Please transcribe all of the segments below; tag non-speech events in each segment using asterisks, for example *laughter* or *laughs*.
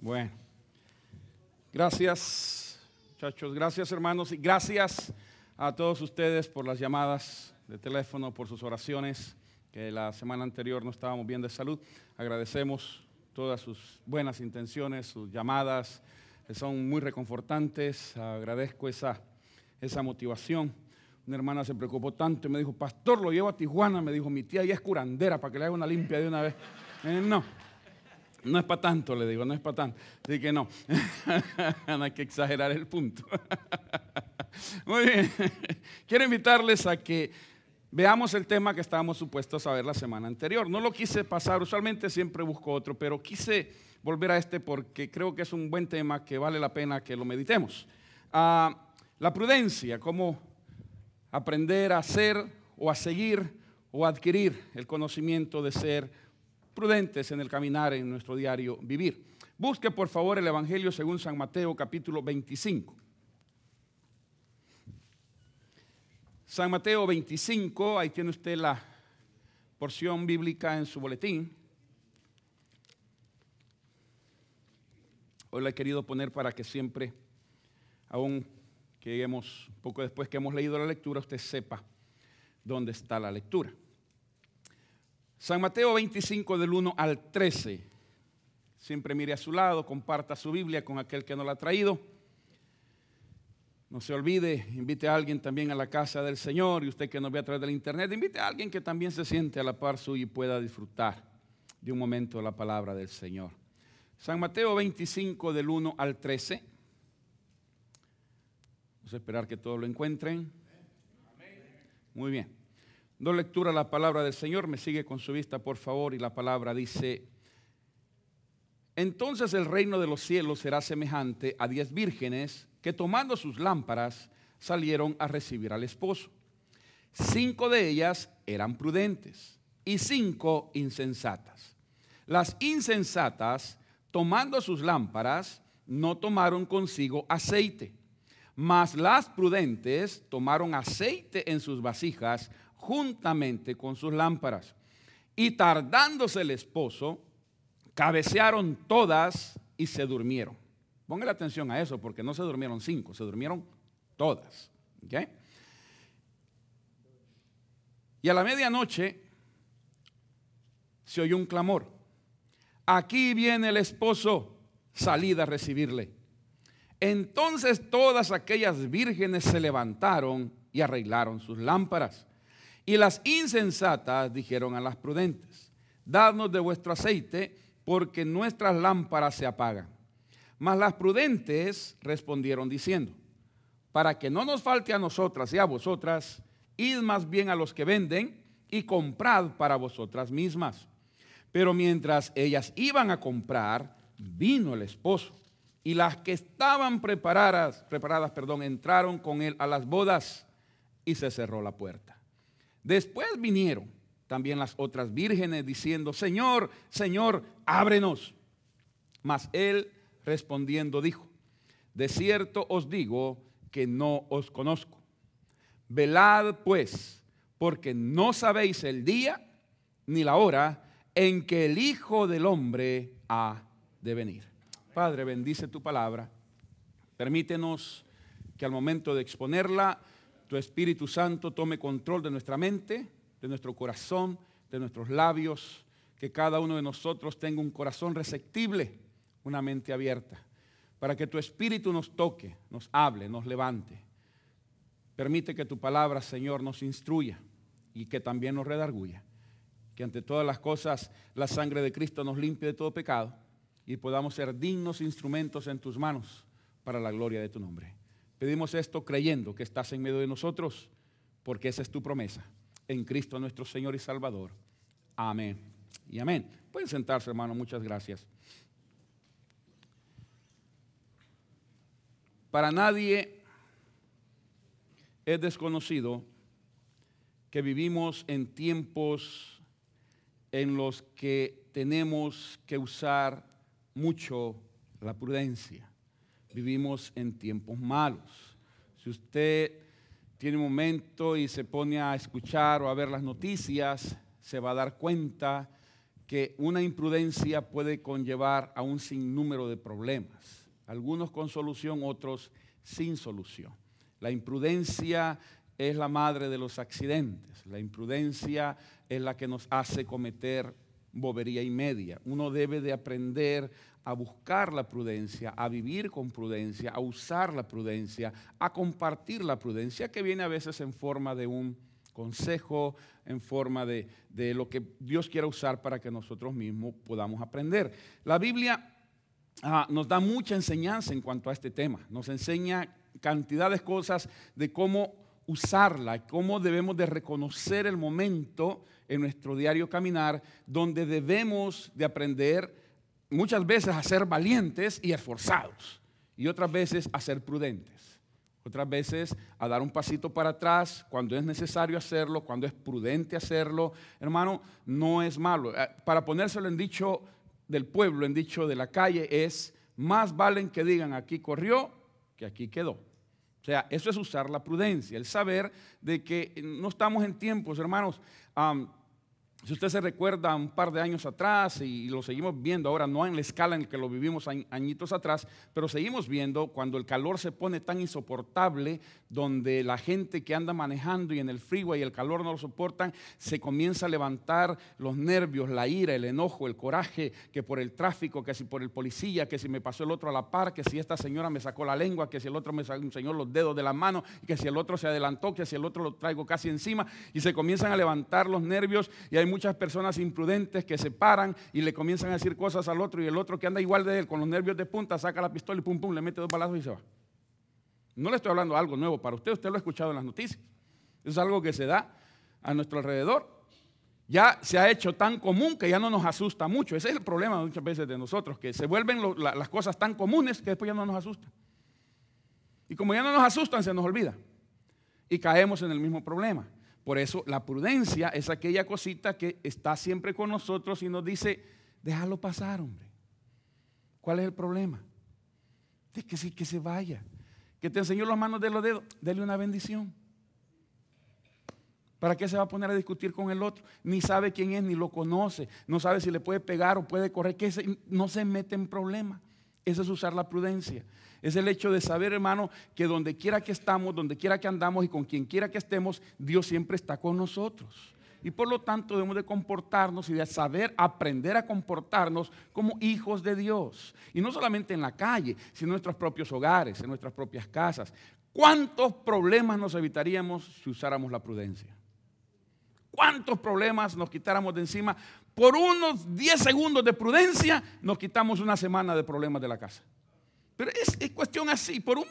Bueno, gracias muchachos, gracias hermanos y gracias a todos ustedes por las llamadas de teléfono, por sus oraciones, que la semana anterior no estábamos bien de salud. Agradecemos todas sus buenas intenciones, sus llamadas, que son muy reconfortantes. Agradezco esa, esa motivación. Una hermana se preocupó tanto y me dijo, pastor, lo llevo a Tijuana. Me dijo, mi tía ya es curandera para que le haga una limpia de una vez. Eh, no, no es para tanto, le digo, no es para tanto. Así que no, *laughs* no hay que exagerar el punto. *laughs* Muy bien, quiero invitarles a que veamos el tema que estábamos supuestos a ver la semana anterior. No lo quise pasar, usualmente siempre busco otro, pero quise volver a este porque creo que es un buen tema que vale la pena que lo meditemos. Ah, la prudencia, cómo aprender a ser o a seguir o adquirir el conocimiento de ser prudentes en el caminar en nuestro diario vivir. Busque por favor el Evangelio según San Mateo capítulo 25. San Mateo 25, ahí tiene usted la porción bíblica en su boletín. Hoy la he querido poner para que siempre, aún que lleguemos poco después que hemos leído la lectura, usted sepa dónde está la lectura. San Mateo 25 del 1 al 13. Siempre mire a su lado, comparta su Biblia con aquel que no la ha traído. No se olvide, invite a alguien también a la casa del Señor y usted que nos ve a través del internet, invite a alguien que también se siente a la par suya y pueda disfrutar de un momento de la palabra del Señor. San Mateo 25 del 1 al 13. Vamos a esperar que todos lo encuentren. Muy bien. No lectura la palabra del Señor, me sigue con su vista por favor y la palabra dice, entonces el reino de los cielos será semejante a diez vírgenes que tomando sus lámparas salieron a recibir al esposo. Cinco de ellas eran prudentes y cinco insensatas. Las insensatas, tomando sus lámparas, no tomaron consigo aceite, mas las prudentes tomaron aceite en sus vasijas juntamente con sus lámparas. Y tardándose el esposo, cabecearon todas y se durmieron. Póngale atención a eso, porque no se durmieron cinco, se durmieron todas. Y a la medianoche se oyó un clamor. Aquí viene el esposo, salida a recibirle. Entonces todas aquellas vírgenes se levantaron y arreglaron sus lámparas. Y las insensatas dijeron a las prudentes, dadnos de vuestro aceite, porque nuestras lámparas se apagan. Mas las prudentes respondieron diciendo, para que no nos falte a nosotras y a vosotras, id más bien a los que venden y comprad para vosotras mismas. Pero mientras ellas iban a comprar, vino el esposo. Y las que estaban preparadas, preparadas, perdón, entraron con él a las bodas y se cerró la puerta. Después vinieron también las otras vírgenes diciendo, Señor, Señor, ábrenos. Mas él respondiendo dijo, de cierto os digo que no os conozco. Velad pues, porque no sabéis el día ni la hora en que el Hijo del Hombre ha de venir. Padre, bendice tu palabra. Permítenos que al momento de exponerla tu Espíritu Santo tome control de nuestra mente, de nuestro corazón, de nuestros labios, que cada uno de nosotros tenga un corazón receptible, una mente abierta, para que tu Espíritu nos toque, nos hable, nos levante. Permite que tu palabra, Señor, nos instruya y que también nos redarguya. Que ante todas las cosas la sangre de Cristo nos limpie de todo pecado y podamos ser dignos instrumentos en tus manos para la gloria de tu nombre. Pedimos esto creyendo que estás en medio de nosotros, porque esa es tu promesa. En Cristo nuestro Señor y Salvador. Amén. Y amén. Pueden sentarse, hermano. Muchas gracias. Para nadie es desconocido que vivimos en tiempos en los que tenemos que usar mucho la prudencia vivimos en tiempos malos. Si usted tiene un momento y se pone a escuchar o a ver las noticias, se va a dar cuenta que una imprudencia puede conllevar a un sinnúmero de problemas, algunos con solución, otros sin solución. La imprudencia es la madre de los accidentes, la imprudencia es la que nos hace cometer bobería y media. Uno debe de aprender a buscar la prudencia, a vivir con prudencia, a usar la prudencia, a compartir la prudencia que viene a veces en forma de un consejo, en forma de, lo que Dios quiera usar para que nosotros mismos podamos aprender. La Biblia ah, nos da mucha enseñanza en cuanto a este tema, nos enseña cantidad de cosas de cómo usarla, cómo debemos de reconocer el momento en nuestro diario caminar donde debemos de aprender muchas veces a ser valientes y esforzados y otras veces a ser prudentes. Otras veces a dar un pasito para atrás cuando es necesario hacerlo, cuando es prudente hacerlo. Hermano, no es malo. Eh, para ponérselo en dicho del pueblo, en dicho de la calle, es más valen que digan aquí corrió que aquí quedó. O sea, eso es usar la prudencia, el saber de que no estamos en tiempos, hermanos. Si usted se recuerda un par de años atrás y lo seguimos viendo ahora, no en la escala en que lo vivimos añitos atrás, pero seguimos viendo cuando el calor se pone tan insoportable, donde la gente que anda manejando y en el freeway y el calor no lo soportan, se comienza a levantar los nervios, la ira, el enojo, el coraje, que por el tráfico, que si por el policía, que si me pasó el otro a la par, que si esta señora me sacó la lengua, que si el otro me enseñó los dedos de la mano, que si el otro se adelantó, que si el otro lo traigo casi encima, y se comienzan a levantar los nervios y hay muchas personas imprudentes que se paran y le comienzan a decir cosas al otro y el otro que anda igual de él con los nervios de punta saca la pistola y pum pum le mete dos balazos y se va. No le estoy hablando algo nuevo para usted, usted lo ha escuchado en las noticias. Es algo que se da a nuestro alrededor. Ya se ha hecho tan común que ya no nos asusta mucho. Ese es el problema muchas veces de nosotros, que se vuelven las cosas tan comunes que después ya no nos asustan. Y como ya no nos asustan, se nos olvida. Y caemos en el mismo problema. Por eso la prudencia es aquella cosita que está siempre con nosotros y nos dice, déjalo pasar, hombre. ¿Cuál es el problema? De que sí, que se vaya. Que te enseñó las manos de los dedos, dele una bendición. ¿Para qué se va a poner a discutir con el otro? Ni sabe quién es, ni lo conoce. No sabe si le puede pegar o puede correr. Que no se mete en problemas. Es usar la prudencia. Es el hecho de saber, hermano, que donde quiera que estamos, donde quiera que andamos y con quien quiera que estemos, Dios siempre está con nosotros. Y por lo tanto debemos de comportarnos y de saber aprender a comportarnos como hijos de Dios. Y no solamente en la calle, sino en nuestros propios hogares, en nuestras propias casas. ¿Cuántos problemas nos evitaríamos si usáramos la prudencia? ¿Cuántos problemas nos quitáramos de encima? Por unos 10 segundos de prudencia nos quitamos una semana de problemas de la casa. Pero es, cuestión así, por un,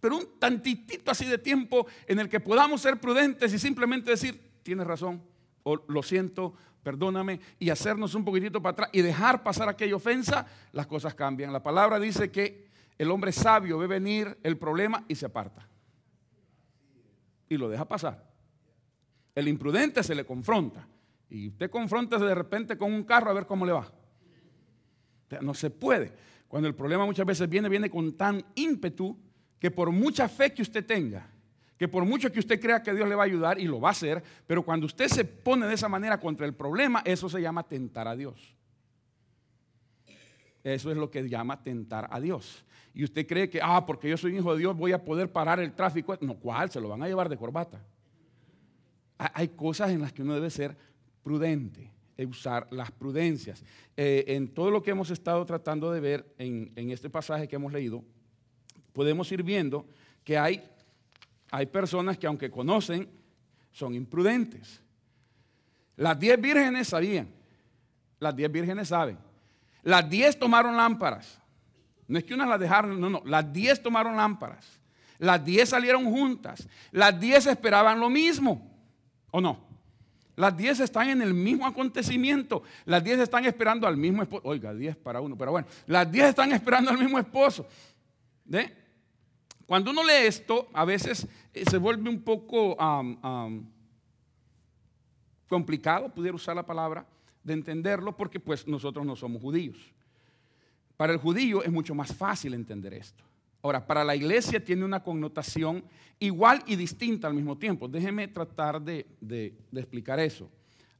pero un tantitito así de tiempo en el que podamos ser prudentes y simplemente decir, tienes razón, lo siento, perdóname, y hacernos un poquitito para atrás y dejar pasar aquella ofensa, las cosas cambian. La palabra dice que el hombre sabio ve venir el problema y se aparta. Y lo deja pasar. El imprudente se le confronta. Y usted confronta de repente con un carro a ver cómo le va. no se puede. Cuando el problema muchas veces viene, viene con tan ímpetu que por mucha fe que usted tenga, que por mucho que usted crea que Dios le va a ayudar y lo va a hacer, pero cuando usted se pone de esa manera contra el problema, eso se llama tentar a Dios. Eso es lo que llama tentar a Dios. Y usted cree que, ah, porque yo soy hijo de Dios, voy a poder parar el tráfico. No, ¿cuál? Se lo van a llevar de corbata. Hay cosas en las que uno debe ser prudente usar las prudencias. Eh, en todo lo que hemos estado tratando de ver en, este pasaje que hemos leído, podemos ir viendo que hay, hay personas que aunque conocen, son imprudentes. Las diez vírgenes sabían, las diez vírgenes saben. Las diez tomaron lámparas. No es que unas las dejaron, no, no, las diez tomaron lámparas. Las diez salieron juntas. Las diez esperaban lo mismo, ¿o no? Las 10 están en el mismo acontecimiento. Las 10 están esperando al mismo esposo. Oiga, 10 para uno, pero bueno, las 10 están esperando al mismo esposo. Cuando uno lee esto, a veces eh, se vuelve un poco complicado, pudiera usar la palabra, de entenderlo, porque pues nosotros no somos judíos. Para el judío es mucho más fácil entender esto. Ahora, para la iglesia tiene una connotación igual y distinta al mismo tiempo. Déjeme tratar de, explicar eso.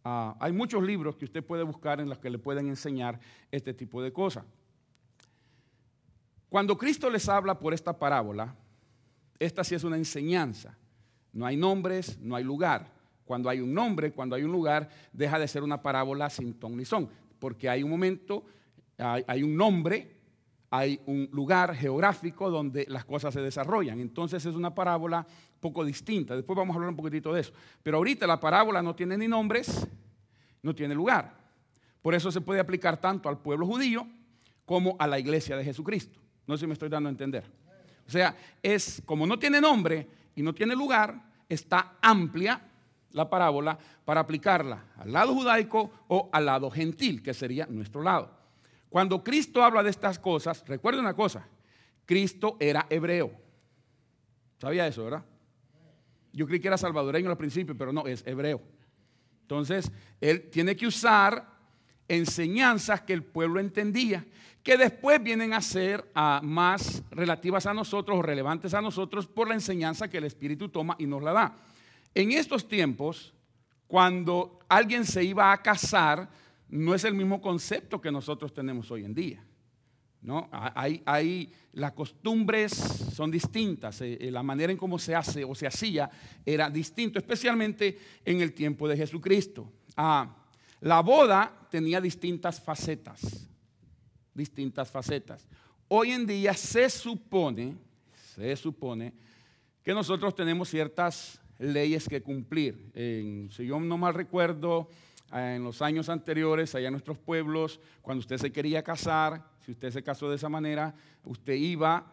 Ah, hay muchos libros que usted puede buscar en los que le pueden enseñar este tipo de cosas. Cuando Cristo les habla por esta parábola, esta sí es una enseñanza. No hay nombres, no hay lugar. Cuando hay un nombre, cuando hay un lugar, deja de ser una parábola sin ton ni son, porque hay un momento, hay, hay un nombre, hay un lugar geográfico donde las cosas se desarrollan. Entonces es una parábola poco distinta. Después vamos a hablar un poquitito de eso. Pero ahorita la parábola no tiene ni nombres, no tiene lugar. Por eso se puede aplicar tanto al pueblo judío como a la iglesia de Jesucristo. No sé si me estoy dando a entender. O sea, es como no tiene nombre y no tiene lugar, está amplia la parábola para aplicarla al lado judaico o al lado gentil, que sería nuestro lado. Cuando Cristo habla de estas cosas, recuerde una cosa, Cristo era hebreo. ¿Sabía eso, verdad? Yo creí que era salvadoreño al principio, pero no, es hebreo. Entonces, él tiene que usar enseñanzas que el pueblo entendía, que después vienen a ser ah, más relativas a nosotros o relevantes a nosotros por la enseñanza que el Espíritu toma y nos la da. En estos tiempos, cuando alguien se iba a casar, no es el mismo concepto que nosotros tenemos hoy en día. ¿no? Hay, las costumbres son distintas, eh, eh, la manera en cómo se hace o se hacía era distinto, especialmente en el tiempo de Jesucristo. Ah, la boda tenía distintas facetas, distintas facetas. Hoy en día se supone, se supone que nosotros tenemos ciertas leyes que cumplir. si yo no mal recuerdo, en los años anteriores, allá en nuestros pueblos, cuando usted se quería casar, si usted se casó de esa manera, usted iba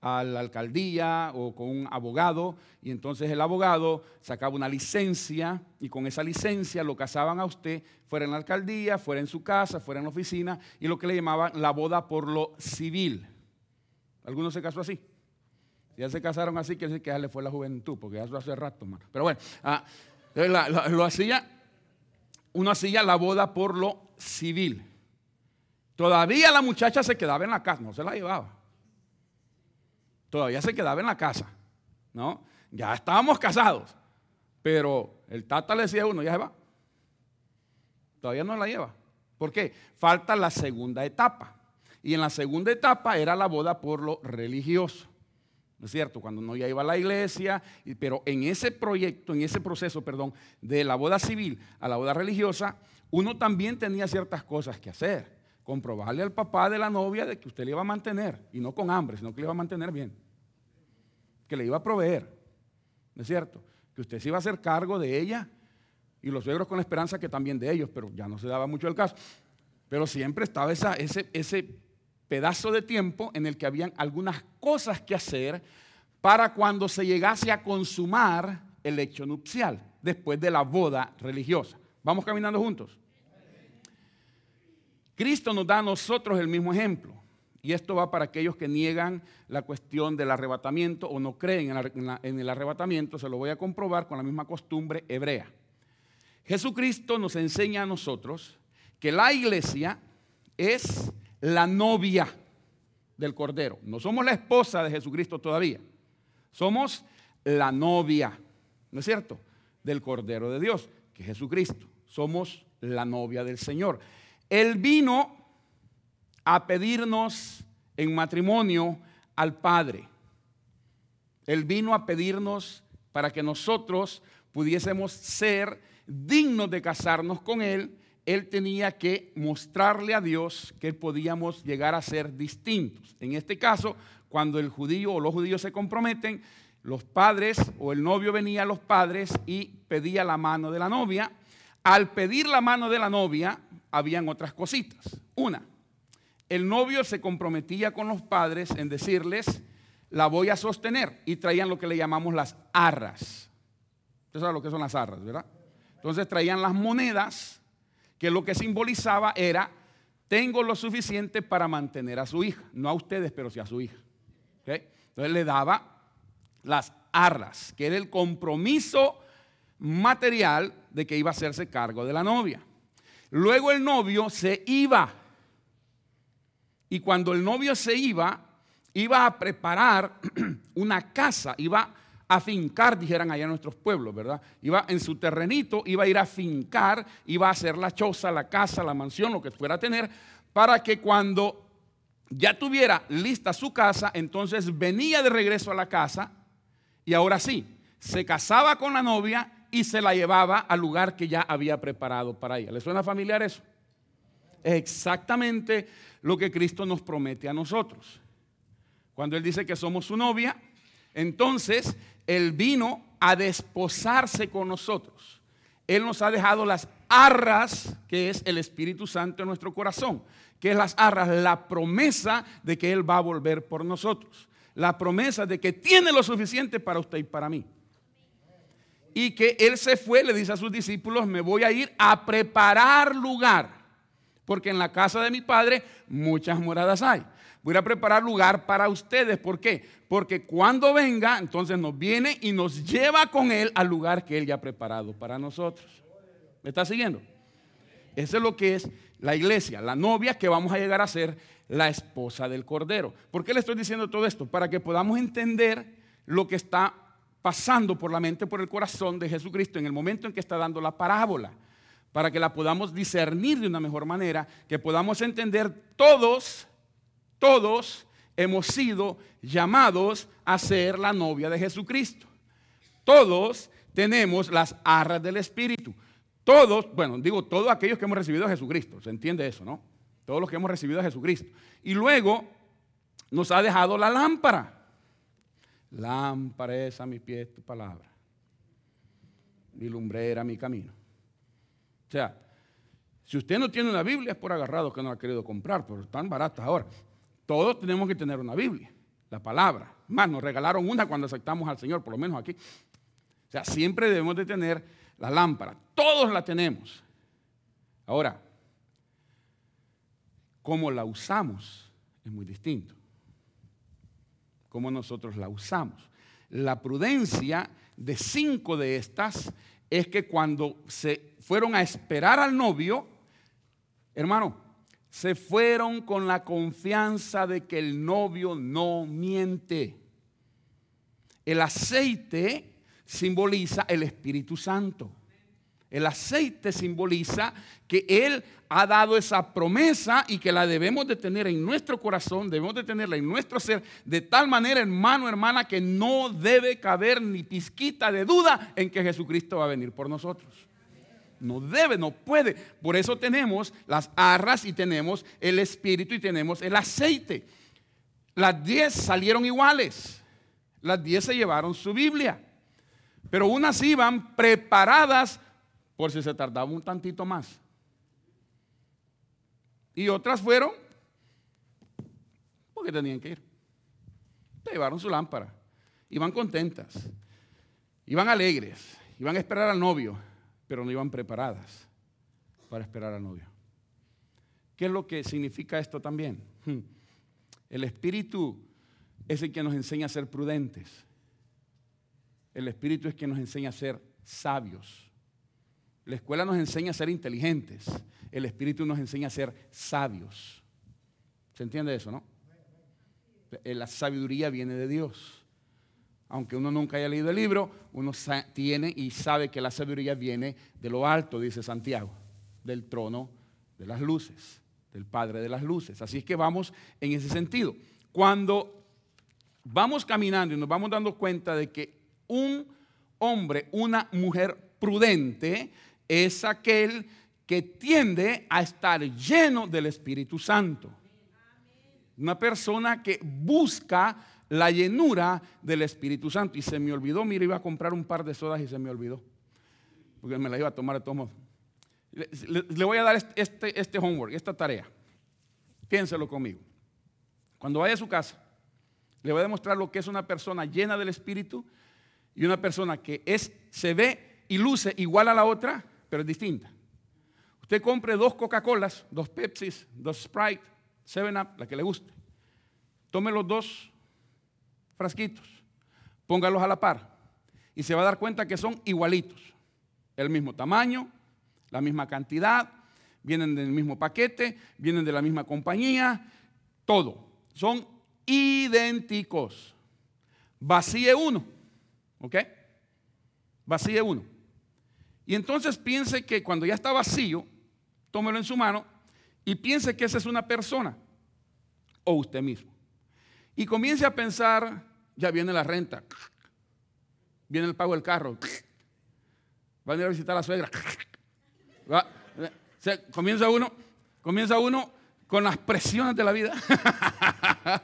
a la alcaldía o con un abogado y entonces el abogado sacaba una licencia y con esa licencia lo casaban a usted, fuera en la alcaldía, fuera en su casa, fuera en la oficina y lo que le llamaban la boda por lo civil. ¿Algunos se casó así? Ya se casaron así, quiere decir que ya le fue la juventud, porque eso hace rato, hermano. Pero bueno, ah, lo hacía, uno hacía la boda por lo civil. Todavía la muchacha se quedaba en la casa, no se la llevaba todavía se quedaba en la casa, ¿no? Ya estábamos casados, pero el tata le decía a uno, ya se va. Todavía no la lleva. ¿Por qué? Falta la segunda etapa. Y en la segunda etapa era la boda por lo religioso. ¿No es cierto? Cuando uno ya iba a la iglesia, pero en ese proyecto, en ese proceso, perdón, de la boda civil a la boda religiosa, uno también tenía ciertas cosas que hacer comprobarle al papá de la novia de que usted le iba a mantener, y no con hambre, sino que le iba a mantener bien, que le iba a proveer, ¿no es cierto? Que usted se iba a hacer cargo de ella y los suegros con la esperanza que también de ellos, pero ya no se daba mucho el caso. Pero siempre estaba esa, ese, ese pedazo de tiempo en el que habían algunas cosas que hacer para cuando se llegase a consumar el hecho nupcial, después de la boda religiosa. Vamos caminando juntos. Cristo nos da a nosotros el mismo ejemplo. Y esto va para aquellos que niegan la cuestión del arrebatamiento o no creen en, el arrebatamiento. Se lo voy a comprobar con la misma costumbre hebrea. Jesucristo nos enseña a nosotros que la iglesia es la novia del Cordero. No somos la esposa de Jesucristo todavía. Somos la novia, ¿no es cierto? Del Cordero de Dios, que es Jesucristo. Somos la novia del Señor. Él vino a pedirnos en matrimonio al Padre. Él vino a pedirnos para que nosotros pudiésemos ser dignos de casarnos con Él. Él tenía que mostrarle a Dios que podíamos llegar a ser distintos. En este caso, cuando el judío o los judíos se comprometen, los padres o el novio venía a los padres y pedía la mano de la novia. Al pedir la mano de la novia, habían otras cositas. Una, el novio se comprometía con los padres en decirles, la voy a sostener. Y traían lo que le llamamos las arras. Usted sabe lo que son las arras, ¿verdad? Entonces traían las monedas, que lo que simbolizaba era, tengo lo suficiente para mantener a su hija. No a ustedes, pero sí a su hija. Entonces le daba las arras, que era el compromiso material de que iba a hacerse cargo de la novia. Luego el novio se iba. Y cuando el novio se iba, iba a preparar *clears throat* una casa, iba a fincar, dijeran allá nuestros pueblos, ¿verdad? Iba en su terrenito, iba a ir a fincar, iba a hacer la choza, la casa, la mansión, lo que fuera a tener, para que cuando ya tuviera lista su casa, entonces venía de regreso a la casa y ahora sí, se casaba con la novia y se la llevaba al lugar que ya había preparado para ella. ¿Le suena familiar eso? Es exactamente lo que Cristo nos promete a nosotros. Cuando Él dice que somos su novia, entonces Él vino a desposarse con nosotros. Él nos ha dejado las arras, que es el Espíritu Santo en nuestro corazón, que es las arras, la promesa de que Él va a volver por nosotros, la promesa de que tiene lo suficiente para usted y para mí. Y que Él se fue, le dice a sus discípulos, me voy a ir a preparar lugar, porque en la casa de mi Padre muchas moradas hay. Voy a preparar lugar para ustedes. ¿Por qué? Porque cuando venga, entonces nos viene y nos lleva con Él al lugar que Él ya ha preparado para nosotros. ¿Me está siguiendo? Eso es lo que es la iglesia, la novia que vamos a llegar a ser la esposa del Cordero. ¿Por qué le estoy diciendo todo esto? Para que podamos entender lo que está pasando por la mente, por el corazón de Jesucristo en el momento en que está dando la parábola, para que la podamos discernir de una mejor manera, que podamos entender todos todos hemos sido llamados a ser la novia de Jesucristo. Todos tenemos las arras del Espíritu. Todos, bueno, digo todos aquellos que hemos recibido a Jesucristo. ¿Se entiende eso, no? Todos los que hemos recibido a Jesucristo. Y luego nos ha dejado la lámpara. Lámpara es a mi pie tu palabra. Mi lumbrera, mi camino. O sea, si usted no tiene una Biblia es por agarrado que no ha querido comprar, pero están baratas ahora. Todos tenemos que tener una Biblia, la palabra. Más, nos regalaron una cuando aceptamos al Señor, por lo menos aquí. O sea, siempre debemos de tener la lámpara. Todos la tenemos. Ahora, cómo la usamos es muy distinto. Cómo nosotros la usamos. La prudencia de cinco de estas es que cuando se fueron a esperar al novio, hermano, se fueron con la confianza de que el novio no miente. El aceite simboliza el Espíritu Santo. El aceite simboliza que Él ha dado esa promesa y que la debemos de tener en nuestro corazón, debemos de tenerla en nuestro ser, de tal manera, hermano, hermana, que no debe caber ni pizquita de duda en que Jesucristo va a venir por nosotros. No debe, no puede. Por eso tenemos las arras y tenemos el espíritu y tenemos el aceite. Las diez salieron iguales. Las diez se llevaron su Biblia. Pero unas iban preparadas por si se tardaba un tantito más. Y otras fueron porque tenían que ir. Se llevaron su lámpara. Iban contentas. Iban alegres. Iban a esperar al novio pero no iban preparadas para esperar al novio. ¿Qué es lo que significa esto también? Hmm. El Espíritu es el que nos enseña a ser prudentes. El Espíritu es quien nos enseña a ser sabios. La escuela nos enseña a ser inteligentes. El Espíritu nos enseña a ser sabios. ¿Se entiende eso, no? La sabiduría viene de Dios aunque uno nunca haya leído el libro, uno tiene y sabe que la sabiduría viene de lo alto, dice Santiago, del trono de las luces, del Padre de las luces. Así es que vamos en ese sentido. Cuando vamos caminando y nos vamos dando cuenta de que un hombre, una mujer prudente, es aquel que tiende a estar lleno del Espíritu Santo. Una persona que busca la llenura del Espíritu Santo. Y se me olvidó, mira, iba a comprar un par de sodas y se me olvidó. Porque me la iba a tomar de todos modos. Le, voy a dar este, este, este, homework, esta tarea. Piénselo conmigo. Cuando vaya a su casa, le voy a demostrar lo que es una persona llena del Espíritu y una persona que es, se ve y luce igual a la otra, pero es distinta. Usted compre dos Coca-Colas, dos Pepsis, dos Sprite, Seven Up, la que le guste. Tome los dos frasquitos, póngalos a la par y se va a dar cuenta que son igualitos, el mismo tamaño, la misma cantidad, vienen del mismo paquete, vienen de la misma compañía, todo, son idénticos. Vacíe uno, ¿Ok? Vacíe uno. Y entonces piense que cuando ya está vacío, tómelo en su mano y piense que esa es una persona o usted mismo. Y comience a pensar, ya viene la renta, viene el pago del carro, va a ir a visitar a la suegra. comienza uno, comienza uno con las presiones de la vida. *laughs*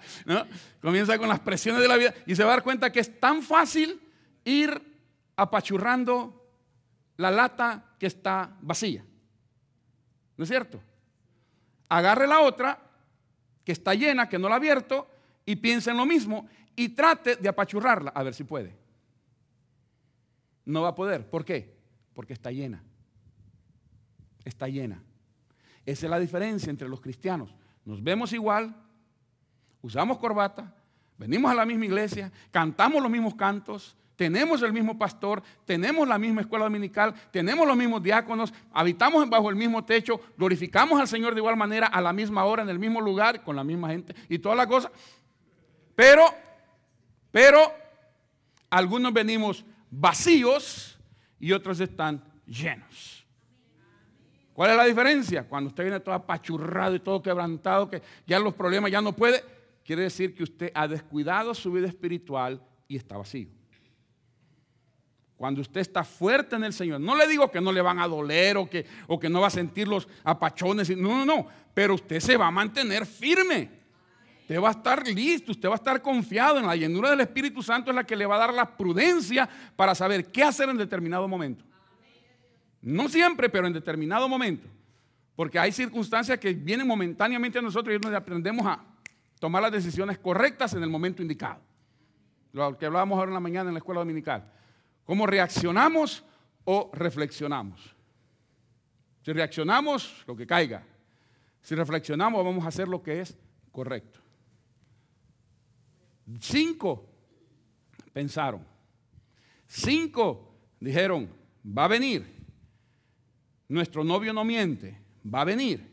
Comienza con las presiones de la vida y se va a dar cuenta que es tan fácil ir apachurrando la lata que está vacía. ¿No es cierto? Agarre la otra que está llena, que no la ha abierto, y piense en lo mismo y trate de apachurrarla, a ver si puede. No va a poder. ¿Por qué? Porque está llena. Está llena. Esa es la diferencia entre los cristianos. Nos vemos igual, usamos corbata, venimos a la misma iglesia, cantamos los mismos cantos, tenemos el mismo pastor, tenemos la misma escuela dominical, tenemos los mismos diáconos, habitamos bajo el mismo techo, glorificamos al Señor de igual manera, a la misma hora, en el mismo lugar, con la misma gente y toda la cosa. Pero, pero, algunos venimos vacíos y otros están llenos. ¿Cuál es la diferencia? Cuando usted viene todo apachurrado y todo quebrantado, que ya los problemas ya no puede, quiere decir que usted ha descuidado su vida espiritual y está vacío. Cuando usted está fuerte en el Señor, no le digo que no le van a doler o que, o que no va a sentir los apachones, no, no, no, pero usted se va a mantener firme. Usted va a estar listo, usted va a estar confiado en la llenura del Espíritu Santo, es la que le va a dar la prudencia para saber qué hacer en determinado momento. No siempre, pero en determinado momento. Porque hay circunstancias que vienen momentáneamente a nosotros y donde aprendemos a tomar las decisiones correctas en el momento indicado. Lo que hablábamos ahora en la mañana en la escuela dominical. ¿Cómo reaccionamos o reflexionamos? Si reaccionamos, lo que caiga. Si reflexionamos, vamos a hacer lo que es correcto. Cinco pensaron. Cinco dijeron, va a venir. Nuestro novio no miente, va a venir.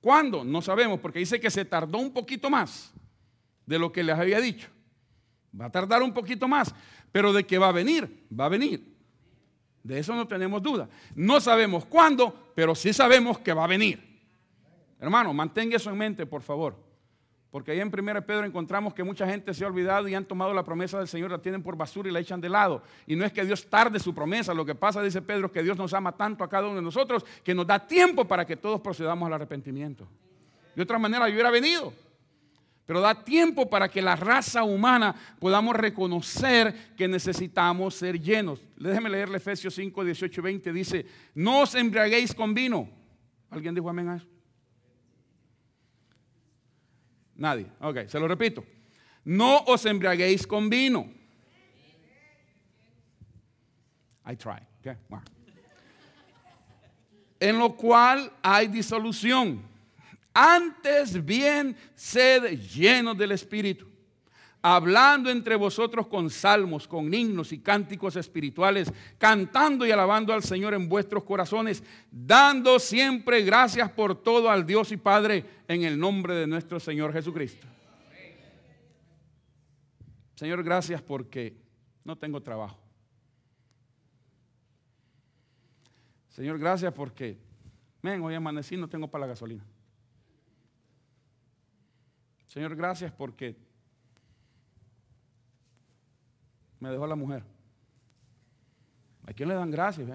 ¿Cuándo? No sabemos, porque dice que se tardó un poquito más de lo que les había dicho. Va a tardar un poquito más. Pero de que va a venir, va a venir. De eso no tenemos duda. No sabemos cuándo, pero sí sabemos que va a venir. Hermano, mantenga eso en mente, por favor. Porque ahí en 1 Pedro encontramos que mucha gente se ha olvidado y han tomado la promesa del Señor, la tienen por basura y la echan de lado. Y no es que Dios tarde su promesa, lo que pasa, dice Pedro, es que Dios nos ama tanto a cada uno de nosotros que nos da tiempo para que todos procedamos al arrepentimiento. De otra manera, yo hubiera venido. Pero da tiempo para que la raza humana podamos reconocer que necesitamos ser llenos. Déjeme leerle Efesios 5, 18 y 20. Dice, no os embriaguéis con vino. ¿Alguien dijo amén a eso? Nadie. Ok, se lo repito. No os embriaguéis con vino. I try. Okay. En lo cual hay disolución antes bien, sed llenos del Espíritu, hablando entre vosotros con salmos, con himnos y cánticos espirituales, cantando y alabando al Señor en vuestros corazones, dando siempre gracias por todo al Dios y Padre en el nombre de nuestro Señor Jesucristo. Señor, gracias porque no tengo trabajo. Señor, gracias porque, ven, hoy amanecí, no tengo para la gasolina. Señor, gracias porque me dejó la mujer. ¿A quién le dan gracias?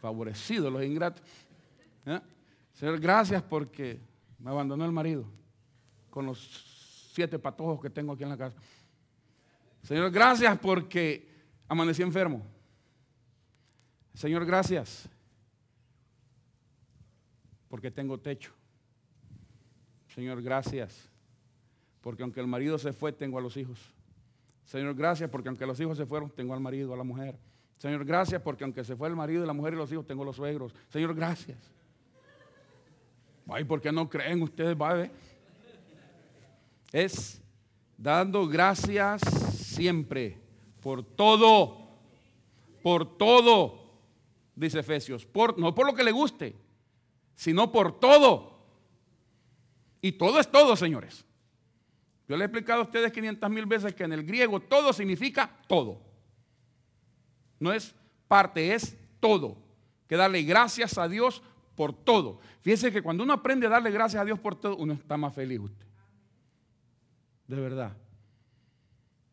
Favorecidos los ingratos. Señor, gracias porque me abandonó el marido con los siete patojos que tengo aquí en la casa. Señor, gracias porque amanecí enfermo. Señor, gracias porque tengo techo. Señor, gracias, porque aunque el marido se fue, tengo a los hijos. Señor, gracias, porque aunque los hijos se fueron, tengo al marido, a la mujer. Señor, gracias, porque aunque se fue el marido, la mujer y los hijos, tengo los suegros. Señor, gracias. Ay, ¿por qué no creen ustedes? Es dando gracias siempre por todo, por todo, dice Efesios, por, no por lo que le guste, sino por todo y todo es todo, señores. Yo le he explicado a ustedes 500 mil veces que en el griego todo significa todo. No es parte, es todo. Que darle gracias a Dios por todo. Fíjense que cuando uno aprende a darle gracias a Dios por todo, uno está más feliz usted. De verdad.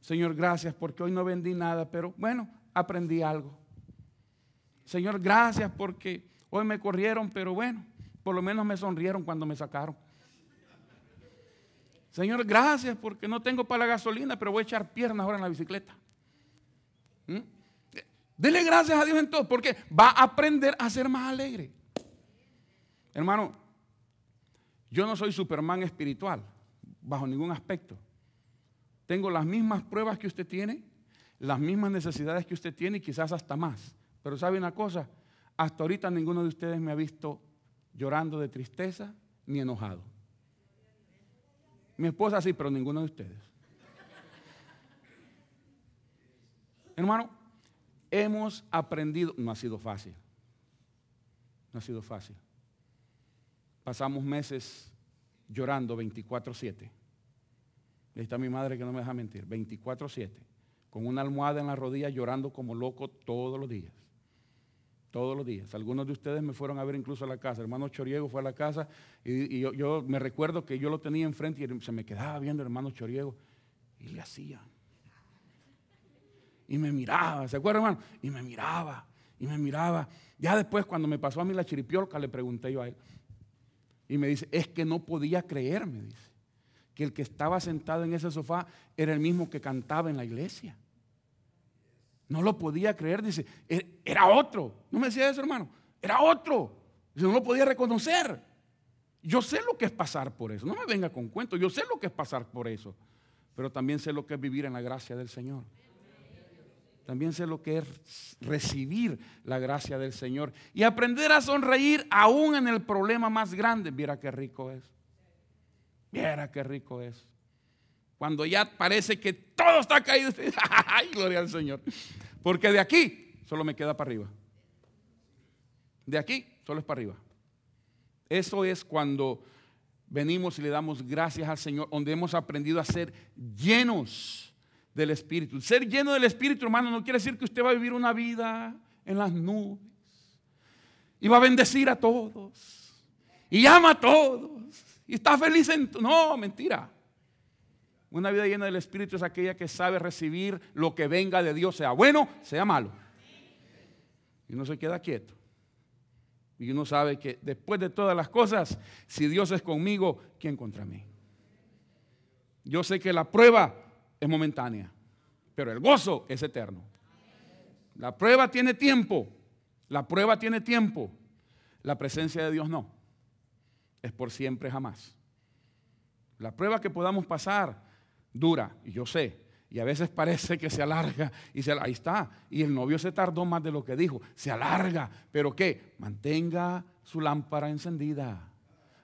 Señor, gracias porque hoy no vendí nada, pero bueno, aprendí algo. Señor, gracias porque hoy me corrieron, pero bueno, por lo menos me sonrieron cuando me sacaron. Señor, gracias porque no tengo para la gasolina, pero voy a echar piernas ahora en la bicicleta. ¿Mm? Dele gracias a Dios en todo, porque va a aprender a ser más alegre. Hermano, yo no soy Superman espiritual, bajo ningún aspecto. Tengo las mismas pruebas que usted tiene, las mismas necesidades que usted tiene y quizás hasta más. Pero sabe una cosa, hasta ahorita ninguno de ustedes me ha visto llorando de tristeza ni enojado. Mi esposa sí, pero ninguno de ustedes. Hermano, hemos aprendido, no ha sido fácil, no ha sido fácil. Pasamos meses llorando 24/7. Ahí está mi madre que no me deja mentir, 24/7, con una almohada en la rodilla llorando como loco todos los días todos los días. Algunos de ustedes me fueron a ver incluso a la casa. hermano Choriego fue a la casa y, yo, me recuerdo que yo lo tenía enfrente y se me quedaba viendo el hermano Choriego y le hacía. Y me miraba, ¿se acuerdan, hermano? Y me miraba, y me miraba. Ya después, cuando me pasó a mí la chiripiolca, le pregunté yo a él. Y me dice, es que no podía creer, me dice, que el que estaba sentado en ese sofá era el mismo que cantaba en la iglesia. No lo podía creer, dice, e-, era otro. No me decía eso, hermano, era otro. Dice, no lo podía reconocer. Yo sé lo que es pasar por eso. No me venga con cuentos, yo sé lo que es pasar por eso. Pero también sé lo que es vivir en la gracia del Señor. También sé lo que es recibir la gracia del Señor y aprender a sonreír aún en el problema más grande. Viera qué rico es. Viera qué rico es. Cuando ya parece que todo está caído. *laughs* ¡Ay, gloria al Señor! Porque de aquí solo me queda para arriba. De aquí solo es para arriba. Eso es cuando venimos y le damos gracias al Señor, donde hemos aprendido a ser llenos del Espíritu. Ser lleno del Espíritu, hermano, no quiere decir que usted va a vivir una vida en las nubes y va a bendecir a todos y ama a todos y está feliz en... No, mentira. Una vida llena del Espíritu es aquella que sabe recibir lo que venga de Dios, sea bueno, sea malo. Y uno se queda quieto. Y uno sabe que después de todas las cosas, si Dios es conmigo, ¿quién contra mí? Yo sé que la prueba es momentánea, pero el gozo es eterno. La prueba tiene tiempo, la prueba tiene tiempo, la presencia de Dios no. Es por siempre jamás. La prueba que podamos pasar dura, y yo sé, y a veces parece que se alarga, y se, ahí está, y el novio se tardó más de lo que dijo, se alarga, pero ¿qué? Mantenga su lámpara encendida.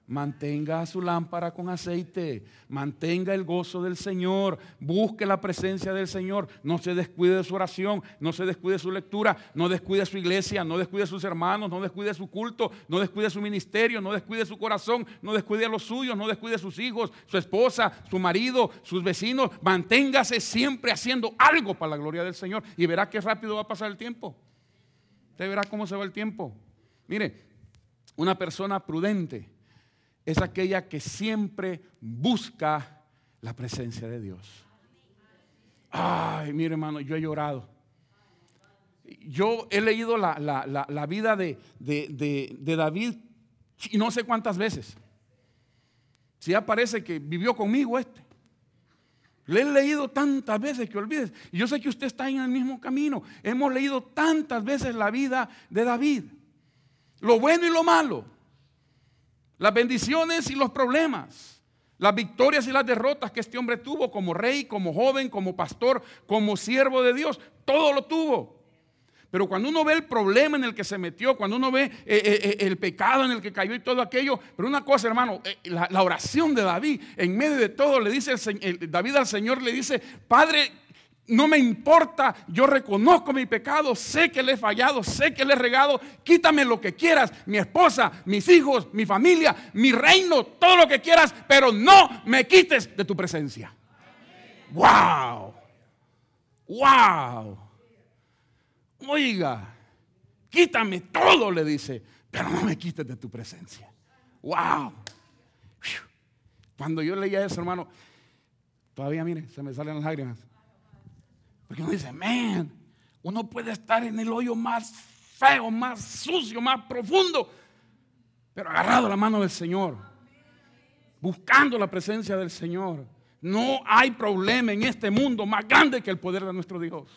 Mantenga su lámpara con aceite, mantenga el gozo del Señor, busque la presencia del Señor, no se descuide de su oración, no se descuide de su lectura, no descuide su iglesia, no descuide sus hermanos, no descuide su culto, no descuide su ministerio, no descuide su corazón, no descuide a los suyos, no descuide a sus hijos, su esposa, su marido, sus vecinos. Manténgase siempre haciendo algo para la gloria del Señor y verá qué rápido va a pasar el tiempo. Usted verá cómo se va el tiempo. Mire, una persona prudente es aquella que siempre busca la presencia de Dios. Ay, mire hermano, yo he llorado. Yo he leído la, vida de, de, David y no sé cuántas veces. Si ya parece que vivió conmigo este. Le he leído tantas veces que olvides. Y yo sé que usted está en el mismo camino. Hemos leído tantas veces la vida de David. Lo bueno y lo malo las bendiciones y los problemas, las victorias y las derrotas que este hombre tuvo como rey, como joven, como pastor, como siervo de Dios, todo lo tuvo. Pero cuando uno ve el problema en el que se metió, cuando uno ve eh, eh, eh, el pecado en el que cayó y todo aquello, pero una cosa, hermano, la, oración de David, en medio de todo, le dice David al Señor, le dice, Padre, no me importa, yo reconozco mi pecado, sé que le he fallado, sé que le he regado, quítame lo que quieras, mi esposa, mis hijos, mi familia, mi reino, todo lo que quieras, pero no me quites de tu presencia. ¡Wow! ¡Wow! Oiga, quítame todo, le dice, pero no me quites de tu presencia. ¡Wow! Cuando yo leía eso, hermano, todavía, mire, se me salen las lágrimas. Porque uno dice, man, uno puede estar en el hoyo más feo, más sucio, más profundo, pero agarrado a la mano del Señor, buscando la presencia del Señor. No hay problema en este mundo más grande que el poder de nuestro Dios,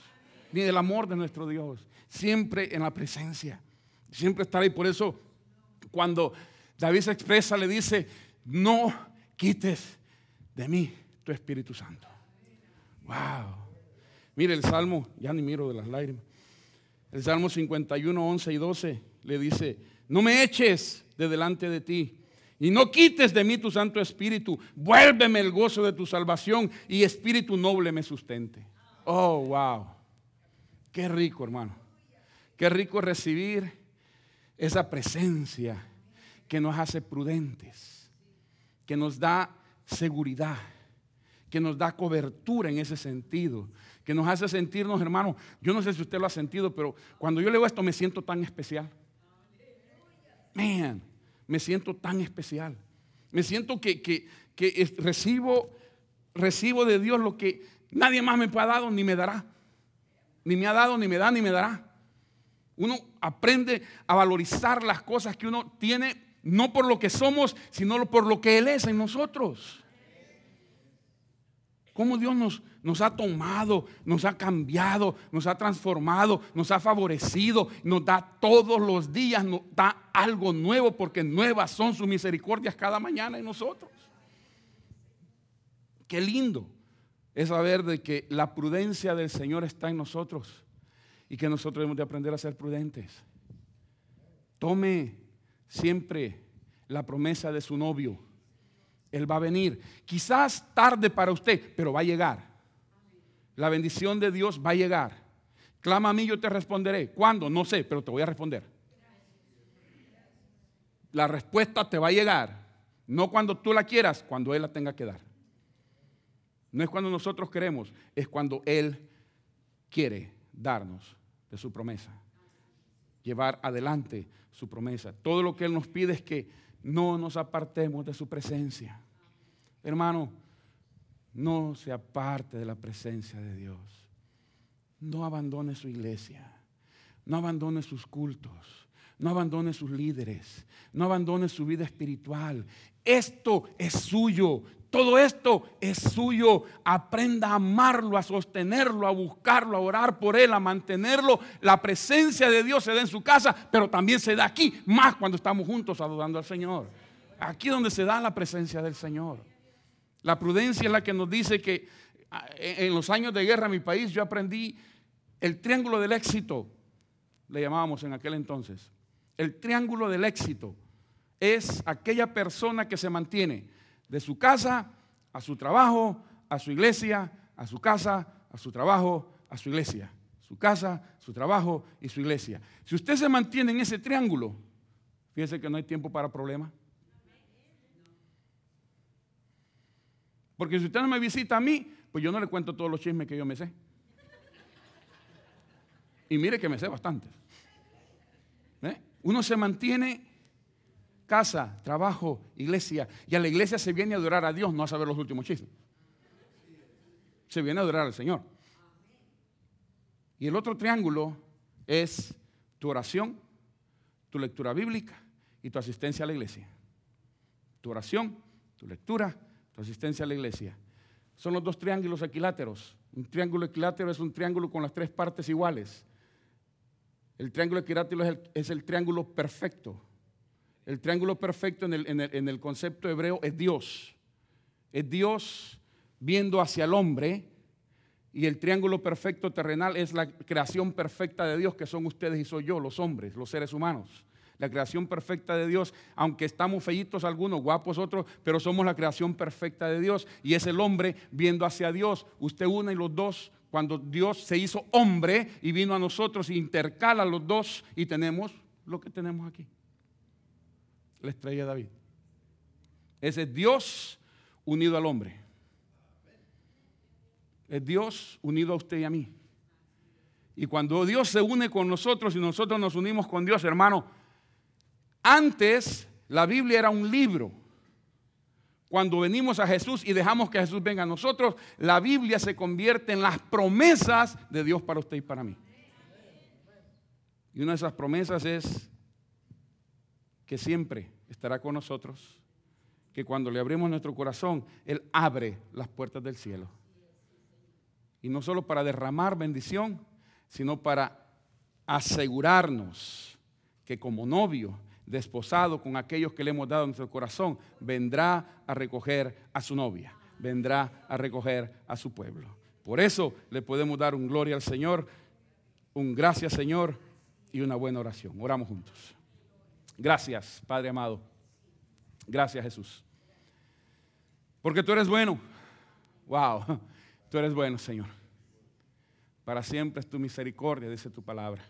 ni del amor de nuestro Dios. Siempre en la presencia, siempre estar ahí. Por eso, cuando David se expresa, le dice, no quites de mí tu Espíritu Santo. Wow. Mire el Salmo, ya ni miro de las lágrimas. El Salmo 51, 11 y 12 le dice, no me eches de delante de ti y no quites de mí tu Santo Espíritu. Vuélveme el gozo de tu salvación y Espíritu noble me sustente. Oh, wow. Qué rico, hermano. Qué rico recibir esa presencia que nos hace prudentes, que nos da seguridad, que nos da cobertura en ese sentido, que nos hace sentirnos, hermano. Yo no sé si usted lo ha sentido, pero cuando yo leo esto me siento tan especial. Man me siento tan especial. Me siento que, recibo, recibo de Dios lo que nadie más me ha dado ni me dará. Ni me ha dado, ni me da, ni me dará. Uno aprende a valorizar las cosas que uno tiene, no por lo que somos, sino por lo que Él es en nosotros. Cómo Dios nos, ha tomado, nos ha cambiado, nos ha transformado, nos ha favorecido, nos da todos los días, da algo nuevo porque nuevas son sus misericordias cada mañana en nosotros. Qué lindo es saber de que la prudencia del Señor está en nosotros y que nosotros debemos de aprender a ser prudentes. Tome siempre la promesa de su novio. Él va a venir. Quizás tarde para usted, pero va a llegar. La bendición de Dios va a llegar. Clama a mí, yo te responderé. ¿Cuándo? No sé, pero te voy a responder. La respuesta te va a llegar. No cuando tú la quieras, cuando Él la tenga que dar. No es cuando nosotros queremos, es cuando Él quiere darnos de su promesa. Llevar adelante su promesa. Todo lo que Él nos pide es que no nos apartemos de su presencia. Hermano, no se aparte de la presencia de Dios. No abandone su iglesia. No abandone sus cultos. No abandone sus líderes. No abandone su vida espiritual. Esto es suyo. Todo esto es suyo. Aprenda a amarlo, a sostenerlo, a buscarlo, a orar por él, a mantenerlo. La presencia de Dios se da en su casa, pero también se da aquí, más cuando estamos juntos adorando al Señor. Aquí donde se da la presencia del Señor. La prudencia es la que nos dice que ah, en los años de guerra en mi país yo aprendí el triángulo del éxito, le llamábamos en aquel entonces. El triángulo del éxito es aquella persona que se mantiene de su casa a su trabajo, a su iglesia, a su casa, a su trabajo, a su iglesia. Su casa, su trabajo y su iglesia. Si usted se mantiene en ese triángulo, fíjese que no hay tiempo para problemas. Porque si usted no me visita a mí, pues yo no le cuento todos los chismes que yo me sé. Y mire que me sé bastantes. ¿Eh? Uno se mantiene casa, trabajo, iglesia. Y a la iglesia se viene a adorar a Dios, no a saber los últimos chismes. Se viene a adorar al Señor. Y el otro triángulo es tu oración, tu lectura bíblica y tu asistencia a la iglesia. Tu oración, tu lectura Resistencia a la iglesia. Son los dos triángulos equiláteros. Un triángulo equilátero es un triángulo con las tres partes iguales. El triángulo equilátero es el, triángulo perfecto. El triángulo perfecto en el, en el concepto hebreo es Dios. Es Dios viendo hacia el hombre y el triángulo perfecto terrenal es la creación perfecta de Dios, que son ustedes y soy yo, los hombres, los seres humanos la creación perfecta de Dios, aunque estamos feitos algunos, guapos otros, pero somos la creación perfecta de Dios. Y es el hombre viendo hacia Dios. Usted una y los dos, cuando Dios se hizo hombre y vino a nosotros, intercala los dos y tenemos lo que tenemos aquí. La estrella de David. Ese es Dios unido al hombre. Es Dios unido a usted y a mí. Y cuando Dios se une con nosotros y nosotros nos unimos con Dios, hermano, antes la Biblia era un libro. Cuando venimos a Jesús y dejamos que Jesús venga a nosotros, la Biblia se convierte en las promesas de Dios para usted y para mí. Y una de esas promesas es que siempre estará con nosotros, que cuando le abrimos nuestro corazón, Él abre las puertas del cielo. Y no solo para derramar bendición, sino para asegurarnos que como novio, desposado con aquellos que le hemos dado nuestro corazón, vendrá a recoger a su novia, vendrá a recoger a su pueblo. Por eso le podemos dar un gloria al Señor, un gracias Señor y una buena oración. Oramos juntos. Gracias, Padre amado. Gracias, Jesús. Porque tú eres bueno. Wow, *laughs* tú eres bueno, Señor. Para siempre es tu misericordia, dice tu palabra.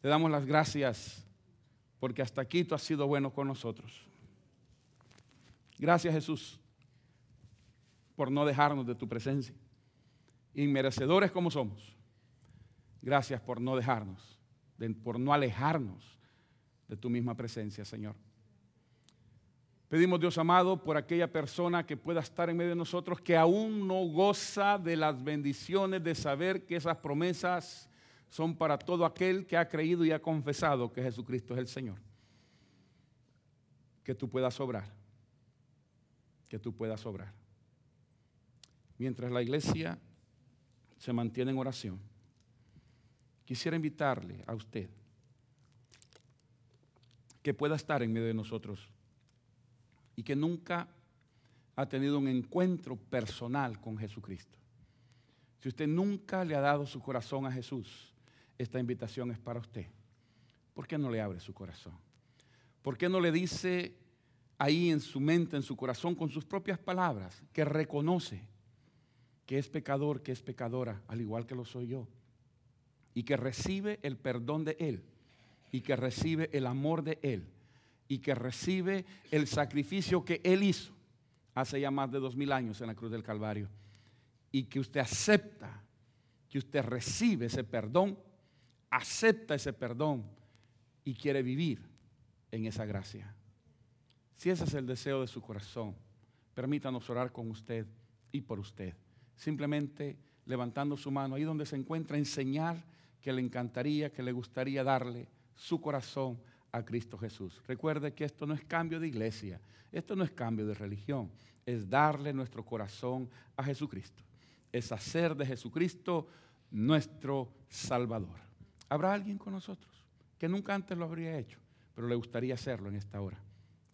Te damos las gracias porque hasta aquí tú has sido bueno con nosotros. Gracias, Jesús, por no dejarnos de tu presencia. Inmerecedores como somos. Gracias por no dejarnos, por no alejarnos de tu misma presencia, Señor. Pedimos, Dios amado, por aquella persona que pueda estar en medio de nosotros que aún no goza de las bendiciones de saber que esas promesas son para todo aquel que ha creído y ha confesado que Jesucristo es el Señor. Que tú puedas obrar. Que tú puedas obrar. Mientras la iglesia se mantiene en oración, quisiera invitarle a usted que pueda estar en medio de nosotros y que nunca ha tenido un encuentro personal con Jesucristo. Si usted nunca le ha dado su corazón a Jesús, esta invitación es para usted. ¿Por qué no le abre su corazón? ¿Por qué no le dice ahí en su mente, en su corazón, con sus propias palabras, que reconoce que es pecador, que es pecadora, al igual que lo soy yo, y que recibe el perdón de Él? Y que recibe el amor de Él y que recibe el sacrificio que Él hizo hace ya más de dos mil años en la cruz del Calvario y que usted acepta, que usted recibe ese perdón, acepta ese perdón y quiere vivir en esa gracia. Si ese es el deseo de su corazón, permítanos orar con usted y por usted. Simplemente levantando su mano ahí donde se encuentra, enseñar que le encantaría, que le gustaría darle su corazón a Cristo Jesús. Recuerde que esto no es cambio de iglesia, esto no es cambio de religión, es darle nuestro corazón a Jesucristo, es hacer de Jesucristo nuestro Salvador. ¿Habrá alguien con nosotros que nunca antes lo habría hecho, pero le gustaría hacerlo en esta hora?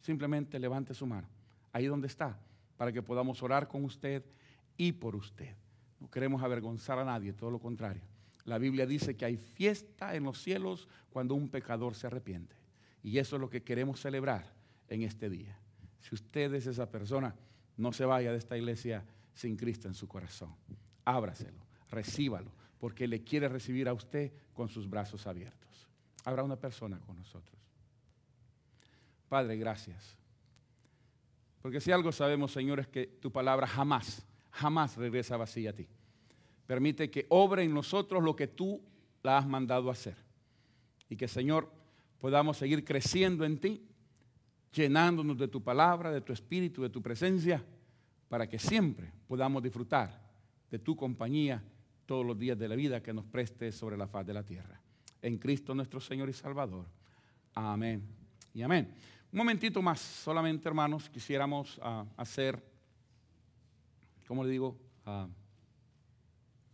Simplemente levante su mano, ahí donde está, para que podamos orar con usted y por usted. No queremos avergonzar a nadie, todo lo contrario. La Biblia dice que hay fiesta en los cielos cuando un pecador se arrepiente. Y eso es lo que queremos celebrar en este día. Si usted es esa persona, no se vaya de esta iglesia sin Cristo en su corazón. Ábraselo, recíbalo, porque le quiere recibir a usted con sus brazos abiertos. Habrá una persona con nosotros. Padre, gracias. Porque si algo sabemos, Señor, es que tu palabra jamás, jamás regresa vacía a ti. Permite que obre en nosotros lo que tú la has mandado hacer. Y que, Señor, podamos seguir creciendo en ti, llenándonos de tu palabra, de tu espíritu, de tu presencia, para que siempre podamos disfrutar de tu compañía todos los días de la vida que nos preste sobre la faz de la tierra. En Cristo nuestro Señor y Salvador. Amén y amén. Un momentito más, solamente hermanos, quisiéramos ah, hacer, ¿cómo le digo? Uh,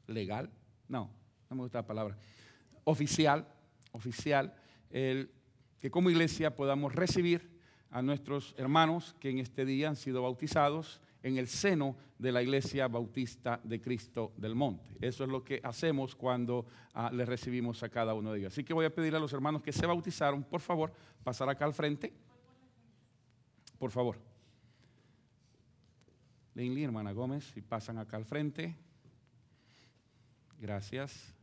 legal, no, no me gusta la palabra, oficial, oficial, el, que como iglesia podamos recibir a nuestros hermanos que en este día han sido bautizados en el seno de la iglesia bautista de Cristo del Monte. Eso es lo que hacemos cuando ah, les recibimos a cada uno de ellos. Así que voy a pedir a los hermanos que se bautizaron, por favor, pasar acá al frente. Por favor. Linley, hermana Gómez, si pasan acá al frente. Gracias.